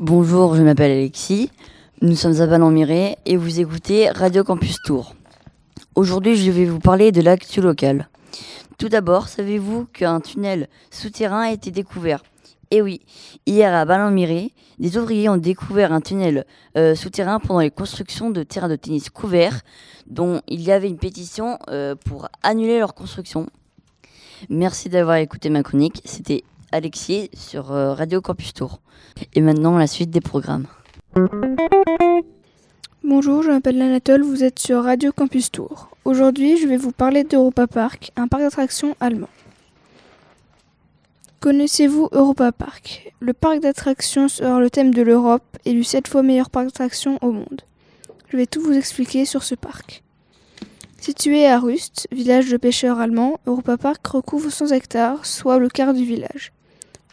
Bonjour, je m'appelle Alexis. Nous sommes à Ballon-Miré et vous écoutez Radio Campus Tour. Aujourd'hui, je vais vous parler de l'actu locale. Tout d'abord, savez-vous qu'un tunnel souterrain a été découvert? Eh oui, hier à Ballon-Miré, des ouvriers ont découvert un tunnel euh, souterrain pendant les constructions de terrains de tennis couverts, dont il y avait une pétition euh, pour annuler leur construction. Merci d'avoir écouté ma chronique. C'était Alexis sur euh, Radio Campus Tour. Et maintenant, la suite des programmes. Bonjour, je m'appelle Anatole, vous êtes sur Radio Campus Tour. Aujourd'hui, je vais vous parler d'Europa Park, un parc d'attractions allemand. Connaissez-vous Europa Park? Le parc d'attractions sur le thème de l'Europe, élu 7 fois meilleur parc d'attractions au monde. Je vais tout vous expliquer sur ce parc. Situé à Rust, village de pêcheurs allemands, Europa Park recouvre 100 hectares, soit le quart du village.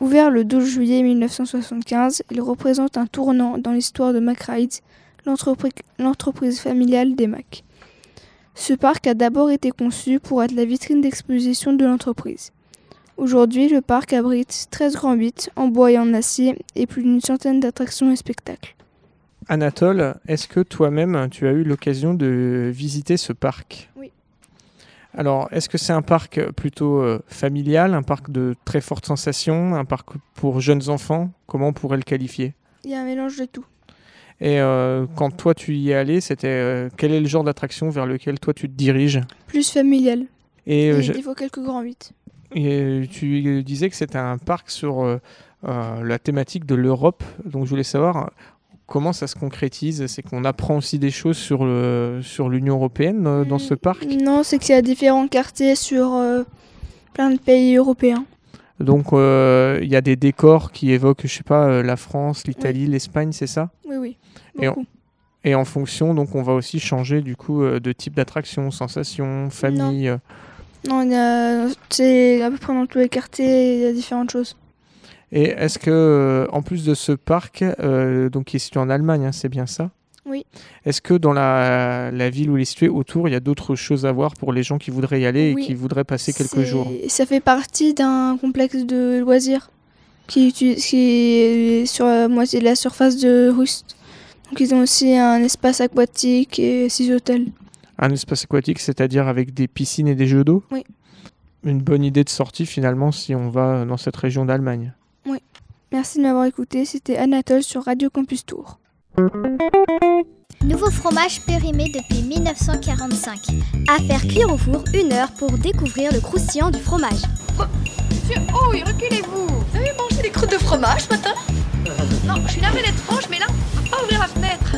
Ouvert le 12 juillet 1975, il représente un tournant dans l'histoire de McRide, l'entreprise familiale des Mac. Ce parc a d'abord été conçu pour être la vitrine d'exposition de l'entreprise. Aujourd'hui, le parc abrite 13 grands bits en bois et en acier et plus d'une centaine d'attractions et spectacles. Anatole, est-ce que toi-même tu as eu l'occasion de visiter ce parc? Alors, est-ce que c'est un parc plutôt euh, familial, un parc de très fortes sensations, un parc pour jeunes enfants? Comment on pourrait le qualifier? Il y a un mélange de tout. Et euh, quand toi tu y es allé, c'était euh, quel est le genre d'attraction vers lequel toi tu te diriges? Plus familial. Et, Et je- il faut quelques grands bits. et tu disais que c'était un parc sur la thématique de l'Europe. Donc je voulais savoir comment ça se concrétise. C'est qu'on apprend aussi des choses sur le sur l'Union européenne euh, dans ce parc. Non, c'est qu'il y a différents quartiers sur euh, plein de pays européens. Donc euh, il y a des décors qui évoquent, je sais pas, la France, l'Italie, l'Espagne, c'est ça? Oui, oui. Et en fonction, donc on va aussi changer du coup de type d'attraction, sensation, famille. Non, il y a, c'est à peu près dans tous les quartiers, il y a différentes choses. Et est-ce que, euh, en plus de ce parc, euh, donc qui est situé en Allemagne, hein, c'est bien ça? Oui. Est-ce que dans la, la ville où il est situé autour, il y a d'autres choses à voir pour les gens qui voudraient y aller Oui. et qui voudraient passer quelques jours? Ça fait partie d'un complexe de loisirs qui, qui est sur la moitié de la surface de Rust. Donc ils ont aussi un espace aquatique et six hôtels. Un espace aquatique, c'est-à-dire avec des piscines et des jeux d'eau? Oui. Une bonne idée de sortie finalement si on va dans cette région d'Allemagne. Merci de m'avoir écouté, c'était Anatole sur Radio Campus Tour. Nouveau fromage périmé depuis 1945. À faire cuire au four une heure pour découvrir le croustillant du fromage. Monsieur, oh, et reculez-vous Vous avez mangé des croûtes de fromage ce matin? Non, je suis navrée d'être franche, mais là, pas ouvrir la fenêtre.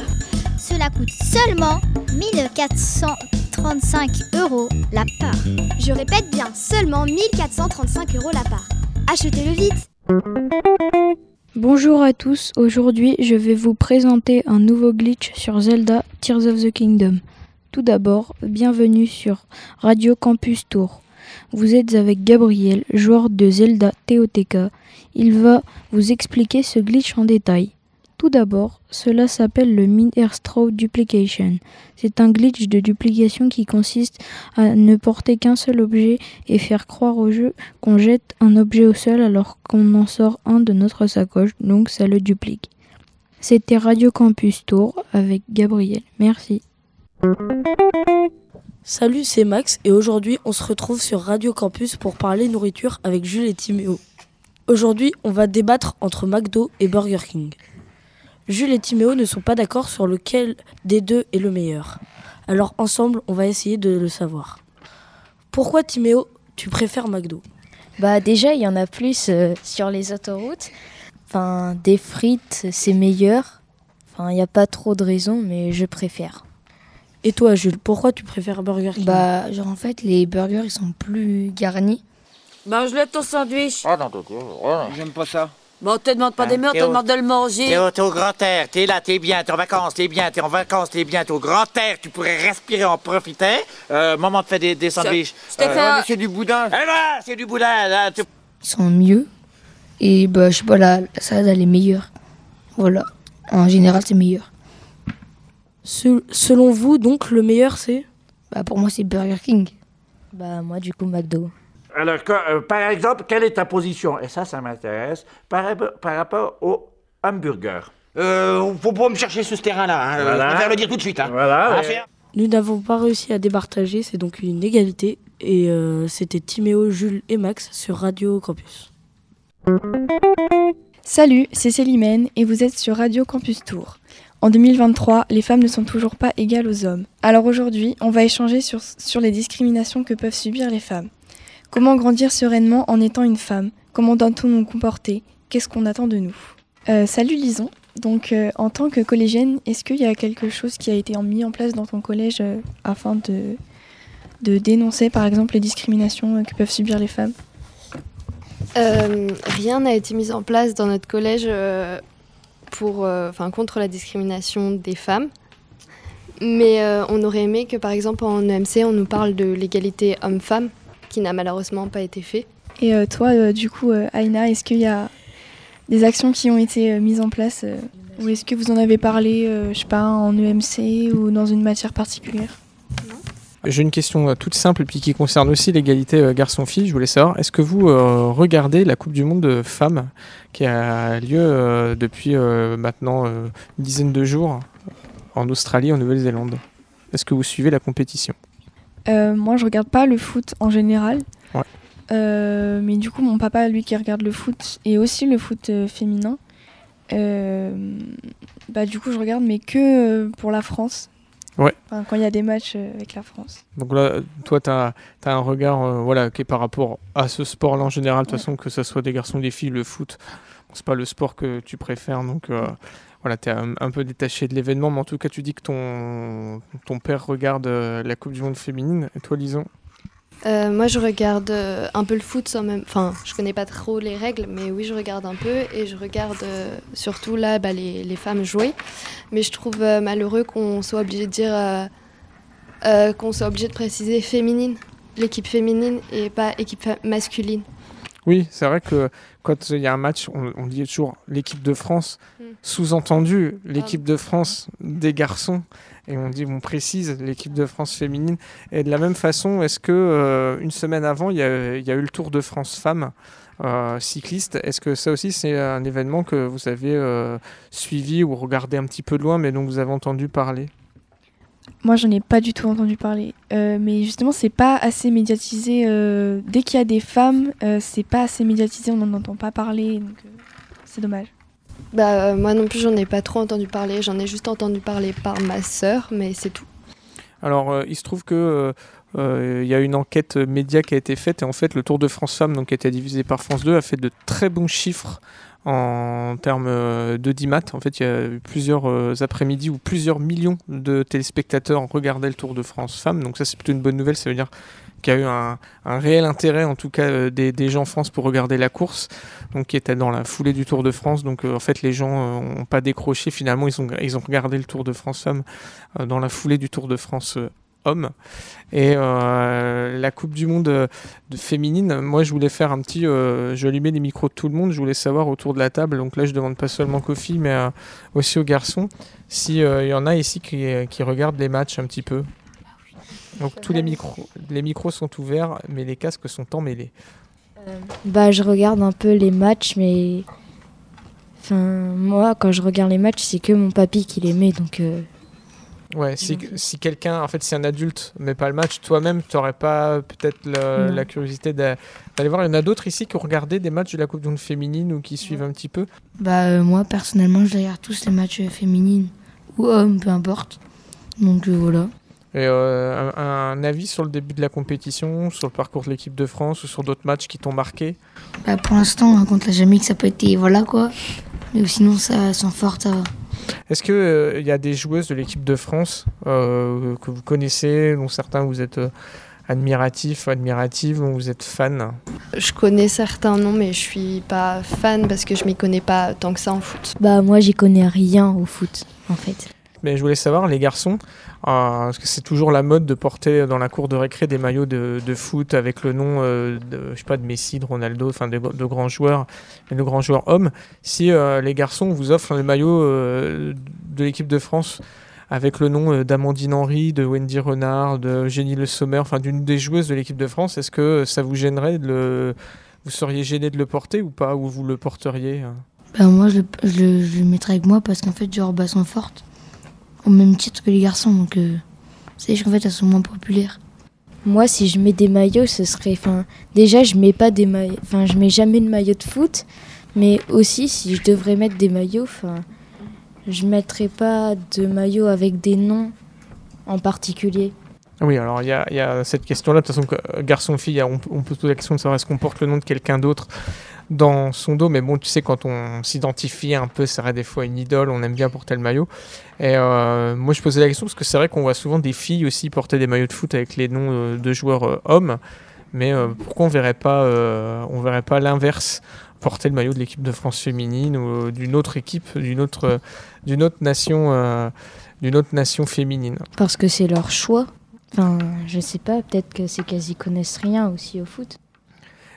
Cela coûte seulement 1435 euros la part. Je répète bien, seulement 1435 euros la part. Achetez-le vite Bonjour à tous, aujourd'hui je vais vous présenter un nouveau glitch sur Zelda Tears of the Kingdom. Tout d'abord, bienvenue sur Radio Campus Tour. Vous êtes avec Gabriel, joueur de Zelda TOTK. Il va vous expliquer ce glitch en détail. Tout d'abord, cela s'appelle le Straw Duplication. C'est un glitch de duplication qui consiste à ne porter qu'un seul objet et faire croire au jeu qu'on jette un objet au sol alors qu'on en sort un de notre sacoche, donc ça le duplique. C'était Radio Campus Tour avec Gabriel. Merci. Salut, c'est Max et aujourd'hui on se retrouve sur Radio Campus pour parler nourriture avec Jules et Timéo. Aujourd'hui on va débattre entre McDo et Burger King. Jules et Timéo ne sont pas d'accord sur lequel des deux est le meilleur. Alors ensemble on va essayer de le savoir. Pourquoi Timéo tu préfères McDo? Bah déjà, il y en a plus euh, sur les autoroutes. Enfin, des frites, c'est meilleur. Enfin, il n'y a pas trop de raisons, mais je préfère. Et toi Jules, pourquoi tu préfères Burger King? Bah, genre en fait, les burgers ils sont plus garnis. Je lève ton sandwich. Oh non, J'aime pas ça. Bon, on te demande pas Hein, des murs, on te demande de le manger. T'es au, au grand air, t'es là, t'es bien, t'es en vacances, t'es bien, t'es en vacances, t'es bien, t'es au grand air, tu pourrais respirer, en profiter. Euh, moment de faire des, des sandwichs. fait c'est du boudin. Eh ben, c'est du boudin, là. tu- Ils sont mieux. Et bah, je sais pas, la, la salade elle est meilleure. Voilà. En général, c'est meilleur. Se- Selon vous donc le meilleur c'est? Bah, pour moi, c'est Burger King. Bah moi du coup McDo. Alors, que- euh, par exemple, quelle est ta position? Et ça, ça m'intéresse. Par, rap- par rapport au hamburger. Euh, faut pas me chercher sur ce terrain-là. Hein. Voilà. Je préfère le dire tout de suite. Hein. Voilà, ouais. Nous n'avons pas réussi à départager, c'est donc une égalité. Et euh, c'était Timéo, Jules et Max sur Radio Campus. Salut, c'est Célimène et vous êtes sur Radio Campus Tour. En 2023, les femmes ne sont toujours pas égales aux hommes. Alors aujourd'hui, on va échanger sur, sur les discriminations que peuvent subir les femmes. Comment grandir sereinement en étant une femme? Comment doit-on nous comporter? Qu'est-ce qu'on attend de nous? Euh, Salut Lison. Donc euh, en tant que collégienne, est-ce qu'il y a quelque chose qui a été mis en place dans ton collège euh, afin de, dénoncer par exemple les discriminations que peuvent subir les femmes? Rien n'a été mis en place dans notre collège pour, contre la discrimination des femmes. Mais on aurait aimé que, par exemple, en EMC, on nous parle de l'égalité homme-femme, qui n'a malheureusement pas été fait. Et euh, toi, euh, du coup, euh, Aïna, est-ce qu'il y a des actions qui ont été euh, mises en place euh, Ou est-ce que vous en avez parlé, euh, je sais pas, en EMC ou dans une matière particulière? J'ai une question toute simple puis qui concerne aussi l'égalité garçon-fille. Je voulais savoir, est-ce que vous euh, regardez la Coupe du Monde de femmes qui a lieu euh, depuis euh, maintenant euh, une dizaine de jours en Australie, en Nouvelle-Zélande? Est-ce que vous suivez la compétition? Euh, Moi, je regarde pas le foot en général. Ouais. Euh, mais du coup, mon papa, lui, qui regarde le foot et aussi le foot euh, féminin, bah, du coup, je regarde, mais que pour la France. Ouais. Enfin, quand il y a des matchs avec la France. Donc là, toi, tu as, un regard voilà, qui est par rapport à ce sport-là en général, de toute façon, que ce soit des garçons des filles, le foot, c'est pas le sport que tu préfères, donc voilà, tu es un, un peu détaché de l'événement, mais en tout cas, tu dis que ton, ton père regarde euh, la Coupe du Monde féminine, et toi, Lison? Euh, moi, je regarde euh, un peu le foot sans même. Enfin, je connais pas trop les règles, mais oui, je regarde un peu et je regarde euh, surtout là bah, les, les femmes jouer. Mais je trouve malheureux qu'on soit obligé de dire qu'on soit obligé de préciser féminine, l'équipe féminine et pas équipe masculine. Oui, c'est vrai que quand il y a un match, on, on dit toujours l'équipe de France. Sous-entendu l'équipe de France des garçons, et on dit, on précise l'équipe de France féminine. Et de la même façon, est-ce que euh, une semaine avant, il y, a, il y a eu le Tour de France femmes euh, cyclistes Est-ce que ça aussi, c'est un événement que vous avez euh, suivi ou regardé un petit peu de loin, mais dont vous avez entendu parler? Moi, j'en ai pas du tout entendu parler. Euh, mais justement, c'est pas assez médiatisé. euh, dès qu'il y a des femmes, euh, c'est pas assez médiatisé, on n'en entend pas parler. Donc, euh, c'est dommage. Bah, euh, moi non plus, j'en ai pas trop entendu parler. J'en ai juste entendu parler par ma sœur, mais c'est tout. Alors, euh, il se trouve que euh, il y a une enquête média qui a été faite et en fait, le Tour de France Femmes, donc qui a été divisé par France 2, a fait de très bons chiffres en termes de DIMAT. En fait, il y a eu plusieurs après-midi où plusieurs millions de téléspectateurs regardaient le Tour de France Femmes. Donc ça, c'est plutôt une bonne nouvelle. Ça veut dire qu'il y a eu un, réel intérêt, en tout cas, euh, des, gens en France pour regarder la course, donc qui était dans la foulée du Tour de France. Donc euh, en fait, les gens n'ont pas décroché. Finalement, ils ont, ils ont regardé le Tour de France Femmes euh, dans la foulée du Tour de France euh, Hommes. Et euh, la Coupe du Monde euh, de féminine, moi je voulais faire un petit. Euh, je allumais les micros de tout le monde, je voulais savoir autour de la table. Donc là, je demande pas seulement qu'aux filles, mais euh, aussi aux garçons, s'il y en a ici qui, qui regardent les matchs un petit peu. Donc tous les micros, les micros sont ouverts, mais les casques sont emmêlés. Bah, je regarde un peu les matchs, mais. Enfin, moi, quand je regarde les matchs, c'est que mon papy qui les met, donc. euh, Ouais, si, si quelqu'un, en fait, si un adulte met pas le match, toi-même, tu n'aurais pas peut-être la curiosité d'a- d'aller voir. Il y en a d'autres ici qui ont regardé des matchs de la Coupe du Monde féminine ou qui suivent un petit peu? Bah euh, moi personnellement je regarde tous les matchs euh, féminines ou hommes, peu importe. Donc euh, voilà. Et euh, un, un avis sur le début de la compétition, sur le parcours de l'équipe de France ou sur d'autres matchs qui t'ont marqué? Bah, pour l'instant hein, contre la Jamaïque ça peut être voilà quoi. Mais sinon ça sans fort ça va. Est-ce qu'il y a des joueuses de l'équipe de France euh, que vous connaissez, dont certains vous êtes euh, admiratifs, admiratives, dont vous êtes fan Je connais certains noms, mais je suis pas fan parce que je m'y connais pas tant que ça en foot. Bah, moi, j'y connais rien au foot, en fait. Mais je voulais savoir, les garçons, euh, parce que c'est toujours la mode de porter dans la cour de récré des maillots de, de foot avec le nom, euh, de, je sais pas, de Messi, de Ronaldo, enfin de, de grands joueurs, de grands joueurs hommes. Si euh, les garçons vous offrent le maillot euh, de l'équipe de France avec le nom d'Amandine Henry, de Wendy Renard, de Eugénie Le Sommer, enfin d'une des joueuses de l'équipe de France, est-ce que ça vous gênerait de le... Vous seriez gêné de le porter ou pas Ou vous le porteriez Bah, moi, je, le- je le- mettrais avec moi parce qu'en fait, genre, bah, sont fortes. Au même titre que les garçons. Donc, euh, c'est juste qu'en fait, elles sont moins populaires. Moi, si je mets des maillots, ce serait. Enfin, déjà, je mets pas des maillots. Enfin, je mets jamais de maillot de foot. Mais aussi, si je devrais mettre des maillots, enfin, je mettrais pas de maillot avec des noms en particulier. Oui, alors il y a, il y a cette question-là. De toute façon, que, euh, garçon-fille, on, on peut se poser la question de savoir est-ce qu'on porte le nom de quelqu'un d'autre dans son dos. Mais bon, tu sais, quand on s'identifie un peu, ça serait des fois une idole, on aime bien porter le maillot. Et euh, moi, je posais la question parce que c'est vrai qu'on voit souvent des filles aussi porter des maillots de foot avec les noms euh, de joueurs euh, hommes. Mais pourquoi on verrait pas, on verrait pas l'inverse? Porter le maillot de l'équipe de France féminine ou d'une autre équipe, d'une autre, d'une autre nation, d'une autre nation féminine? Parce que c'est leur choix. Enfin, je sais pas, peut-être que c'est qu'elles y connaissent rien aussi au foot.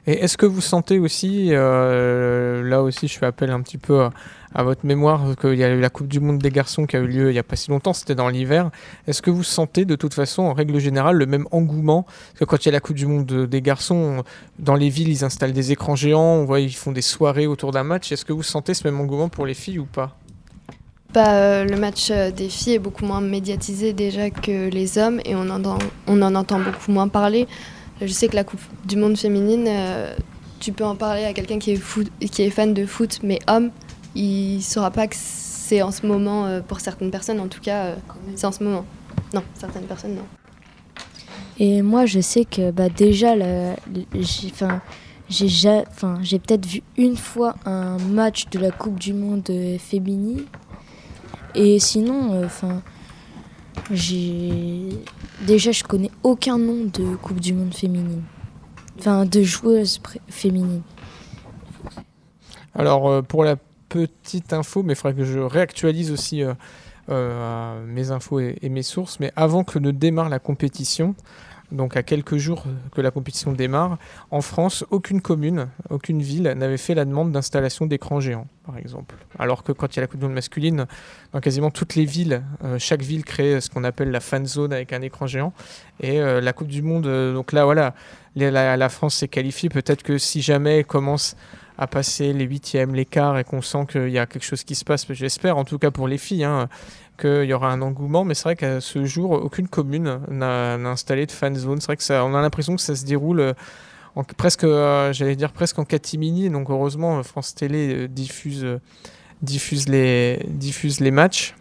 Et est-ce que vous sentez aussi, euh, là aussi je fais appel un petit peu à, votre mémoire, qu'il y a eu la Coupe du Monde des garçons qui a eu lieu il n'y a pas si longtemps, c'était dans l'hiver. Est-ce que vous sentez de toute façon, en règle générale, le même engouement? Parce que quand il y a la Coupe du Monde de- des garçons, dans les villes, ils installent des écrans géants, on voit, ils font des soirées autour d'un match. Est-ce que vous sentez ce même engouement pour les filles ou pas? Bah, euh, le match euh, des filles est beaucoup moins médiatisé déjà que les hommes et on en entend beaucoup moins parler. Je sais que la Coupe du Monde féminine, euh, tu peux en parler à quelqu'un qui, est qui est fan de foot, mais homme, il ne saura pas que c'est en ce moment, euh, pour certaines personnes en tout cas, euh, c'est en ce moment. Non, certaines personnes non. Et moi, je sais que bah, déjà, j'ai j'ai peut-être vu une fois un match de la Coupe du Monde féminine. Et sinon, enfin, j'ai déjà, je connais aucun nom de Coupe du Monde féminine. Enfin, de joueuses pré- féminines. Alors, euh, pour la petite info, mais il faudrait que je réactualise aussi euh, euh, mes infos et mes sources, mais avant que ne démarre la compétition, donc à quelques jours que la compétition démarre, en France, aucune commune, aucune ville n'avait fait la demande d'installation d'écrans géants, par exemple. Alors que quand il y a la Coupe du Monde masculine, dans quasiment toutes les villes, euh, chaque ville crée ce qu'on appelle la fan zone avec un écran géant. Et euh, la Coupe du Monde, euh, donc là, voilà, la, la France s'est qualifiée. Peut-être que si jamais elle commence à passer les huitièmes, les quarts et qu'on sent qu'il y a quelque chose qui se passe, j'espère en tout cas pour les filles, hein, qu'il y aura un engouement. Mais c'est vrai qu'à ce jour, aucune commune n'a installé de fan zone. C'est vrai que ça, on a l'impression que ça se déroule euh, presque, euh, j'allais dire presque en catimini. Donc heureusement, euh, France Télé diffuse, diffuse, les, diffuse les matchs.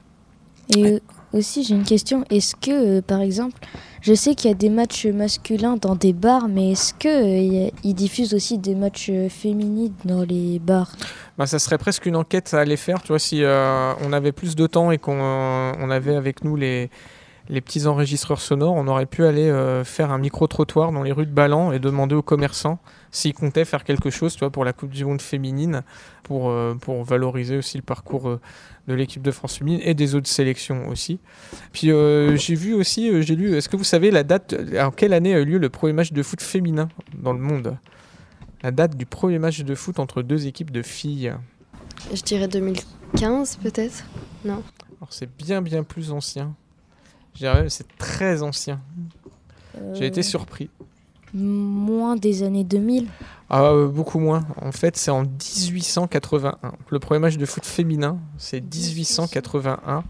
Et aussi, j'ai une question. Est-ce que, par exemple, je sais qu'il y a des matchs masculins dans des bars, mais est-ce qu'ils diffusent aussi des matchs euh, féminins dans les bars? Bah, ça serait presque une enquête à aller faire, tu vois, si euh, on avait plus de temps et qu'on euh, on avait avec nous les, les petits enregistreurs sonores, on aurait pu aller euh, faire un micro-trottoir dans les rues de Ballan et demander aux commerçants s'ils comptaient faire quelque chose, tu vois, pour la Coupe du Monde féminine, pour, euh, pour valoriser aussi le parcours euh, de l'équipe de France féminine et des autres sélections aussi. Puis j'ai vu aussi, j'ai lu, est-ce que vous savez la date, en quelle année a eu lieu le premier match de foot féminin dans le monde? La date du premier match de foot entre deux équipes de filles Je dirais 2015 peut-être? Non? Alors c'est bien bien plus ancien. C'est très ancien. J'ai été Euh, surpris. Moins des années 2000 Ah, euh, beaucoup moins. En fait, c'est en 1881. Le premier match de foot féminin, c'est 1881.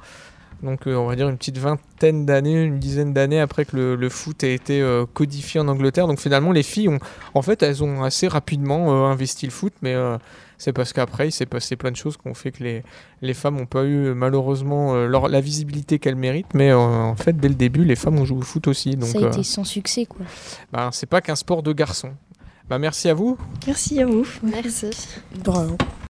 Donc, euh, on va dire une petite vingtaine d'années, une dizaine d'années après que le, le foot a été euh, codifié en Angleterre. Donc, finalement, les filles ont, en fait, elles ont assez rapidement euh, investi le foot, mais euh, c'est parce qu'après, il s'est passé plein de choses qui ont fait que les, les femmes n'ont pas eu, malheureusement, euh, leur- la visibilité qu'elles méritent. Mais euh, en fait, dès le début, les femmes ont joué au foot aussi. Donc, Ça a été sans succès, quoi. ben, c'est pas qu'un sport de garçon. Bah, merci à vous. Merci à vous. Merci. Bravo.